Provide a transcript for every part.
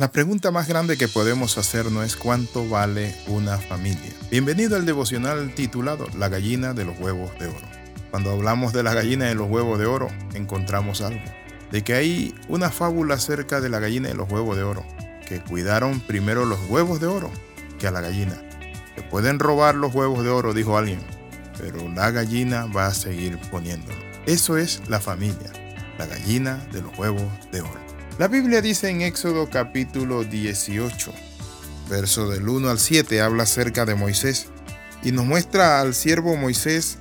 La pregunta más grande que podemos hacer no es cuánto vale una familia. Bienvenido al devocional titulado La gallina de los huevos de oro. Cuando hablamos de la gallina de los huevos de oro, encontramos algo. De que hay una fábula acerca de la gallina de los huevos de oro, que cuidaron primero los huevos de oro que a la gallina. Se pueden robar los huevos de oro, dijo alguien, pero la gallina va a seguir poniéndolo. Eso es la familia, la gallina de los huevos de oro. La Biblia dice en Éxodo capítulo 18, verso del 1 al 7, habla acerca de Moisés y nos muestra al siervo Moisés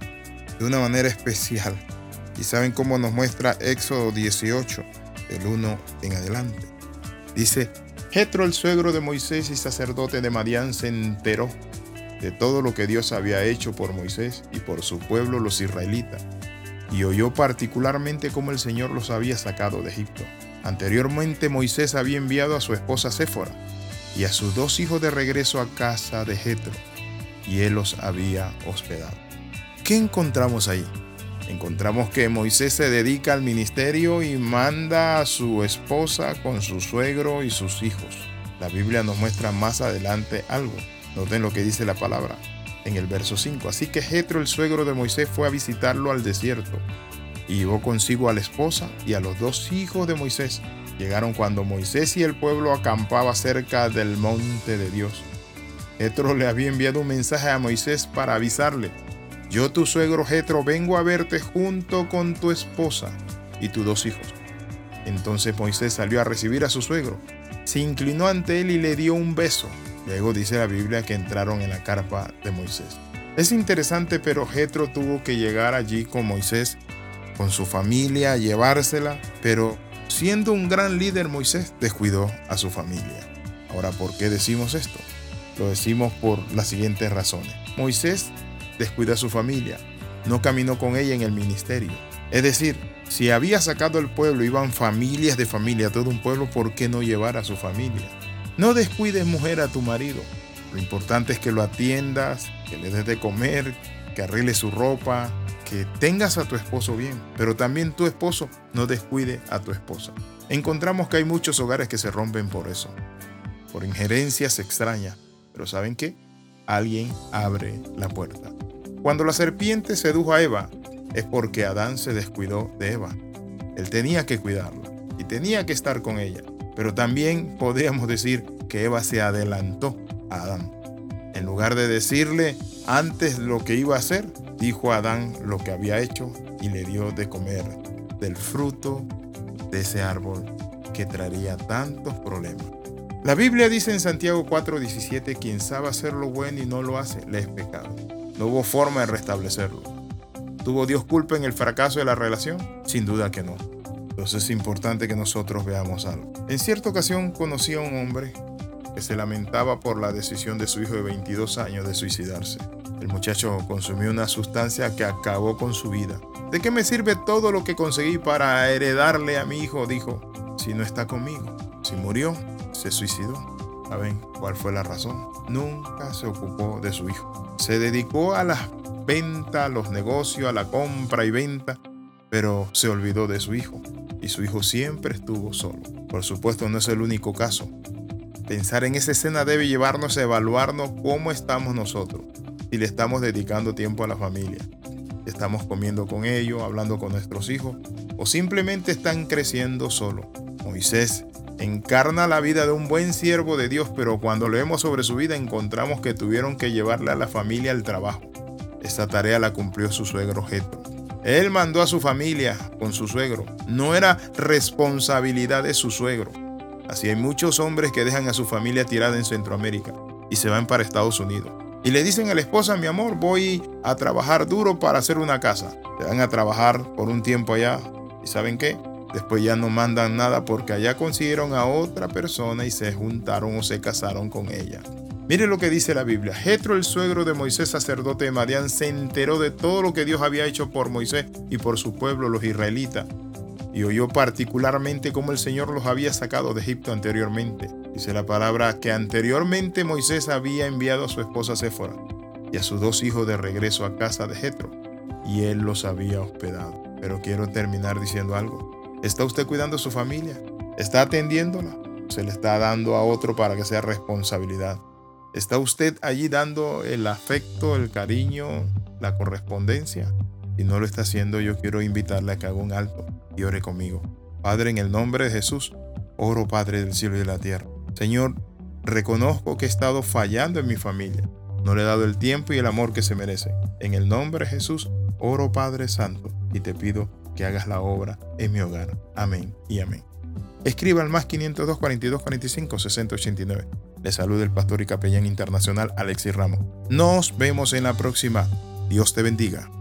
de una manera especial. ¿Y saben cómo nos muestra Éxodo 18, del 1 en adelante? Dice, Jetro el suegro de Moisés y sacerdote de Madián se enteró de todo lo que Dios había hecho por Moisés y por su pueblo los israelitas, y oyó particularmente cómo el Señor los había sacado de Egipto Anteriormente Moisés había enviado a su esposa Séfora y a sus dos hijos de regreso a casa de Jetro, y él los había hospedado. ¿Qué encontramos ahí? Encontramos que Moisés se dedica al ministerio y manda a su esposa con su suegro y sus hijos. La Biblia nos muestra más adelante algo. Noten lo que dice la palabra en el verso 5. Así que Jetro, el suegro de Moisés, fue a visitarlo al desierto y llevó consigo a la esposa y a los dos hijos de Moisés. Llegaron cuando Moisés y el pueblo acampaba cerca del monte de Dios. Jetro le había enviado un mensaje a Moisés para avisarle, yo tu suegro Jetro vengo a verte junto con tu esposa y tus dos hijos. Entonces Moisés salió a recibir a su suegro, se inclinó ante él y le dio un beso. Luego dice la Biblia que entraron en la carpa de Moisés. Es interesante, pero Jetro tuvo que llegar allí con Moisés con su familia, llevársela, pero siendo un gran líder Moisés descuidó a su familia. Ahora, ¿por qué decimos esto? Lo decimos por las siguientes razones. Moisés descuidó a su familia, no caminó con ella en el ministerio. Es decir, si había sacado el pueblo, iban familias de familia, todo un pueblo, ¿por qué no llevar a su familia? No descuides mujer a tu marido. Lo importante es que lo atiendas, que le des de comer, que arregle su ropa, que tengas a tu esposo bien, pero también tu esposo no descuide a tu esposa. Encontramos que hay muchos hogares que se rompen por eso, por injerencias extrañas, pero ¿saben qué? Alguien abre la puerta. Cuando la serpiente sedujo a Eva, es porque Adán se descuidó de Eva. Él tenía que cuidarla y tenía que estar con ella, pero también podríamos decir que Eva se adelantó a Adán. En lugar de decirle antes lo que iba a hacer, dijo a Adán lo que había hecho y le dio de comer del fruto de ese árbol que traería tantos problemas. La Biblia dice en Santiago 4:17, quien sabe hacer lo bueno y no lo hace, le es pecado. No hubo forma de restablecerlo. ¿Tuvo Dios culpa en el fracaso de la relación? Sin duda que no. Entonces es importante que nosotros veamos algo. En cierta ocasión conocí a un hombre que se lamentaba por la decisión de su hijo de 22 años de suicidarse. El muchacho consumió una sustancia que acabó con su vida. ¿De qué me sirve todo lo que conseguí para heredarle a mi hijo? Dijo, si no está conmigo. Si murió, se suicidó. ¿Saben cuál fue la razón? Nunca se ocupó de su hijo. Se dedicó a la venta, a los negocios, a la compra y venta, pero se olvidó de su hijo. Y su hijo siempre estuvo solo. Por supuesto, no es el único caso. Pensar en esa escena debe llevarnos a evaluarnos cómo estamos nosotros si le estamos dedicando tiempo a la familia. Estamos comiendo con ellos, hablando con nuestros hijos o simplemente están creciendo solo. Moisés encarna la vida de un buen siervo de Dios, pero cuando leemos sobre su vida encontramos que tuvieron que llevarle a la familia al trabajo. Esta tarea la cumplió su suegro Jetro. Él mandó a su familia con su suegro. No era responsabilidad de su suegro. Así hay muchos hombres que dejan a su familia tirada en Centroamérica y se van para Estados Unidos. Y le dicen a la esposa, mi amor, voy a trabajar duro para hacer una casa. Se van a trabajar por un tiempo allá. ¿Y saben qué? Después ya no mandan nada porque allá consiguieron a otra persona y se juntaron o se casaron con ella. Mire lo que dice la Biblia. Jetro, el suegro de Moisés, sacerdote de Madián, se enteró de todo lo que Dios había hecho por Moisés y por su pueblo, los israelitas. Y oyó particularmente cómo el Señor los había sacado de Egipto anteriormente Dice la palabra que anteriormente Moisés había enviado a su esposa Séfora y a sus dos hijos de regreso a casa de Jetro, y él los había hospedado. Pero quiero terminar diciendo algo. ¿Está usted cuidando a su familia? ¿Está atendiéndola? se le está dando a otro para que sea responsabilidad. ¿Está usted allí dando el afecto, el cariño, la correspondencia? Si no lo está haciendo, yo quiero invitarle a que haga un alto y ore conmigo. Padre, en el nombre de Jesús, oro Padre del cielo y de la tierra. Señor, reconozco que he estado fallando en mi familia. No le he dado el tiempo y el amor que se merece. En el nombre de Jesús, oro Padre Santo y te pido que hagas la obra en mi hogar. Amén y amén. Escriba al más 502 42 45 60 89. Le saluda el pastor y capellán internacional Alexis Ramos. Nos vemos en la próxima. Dios te bendiga.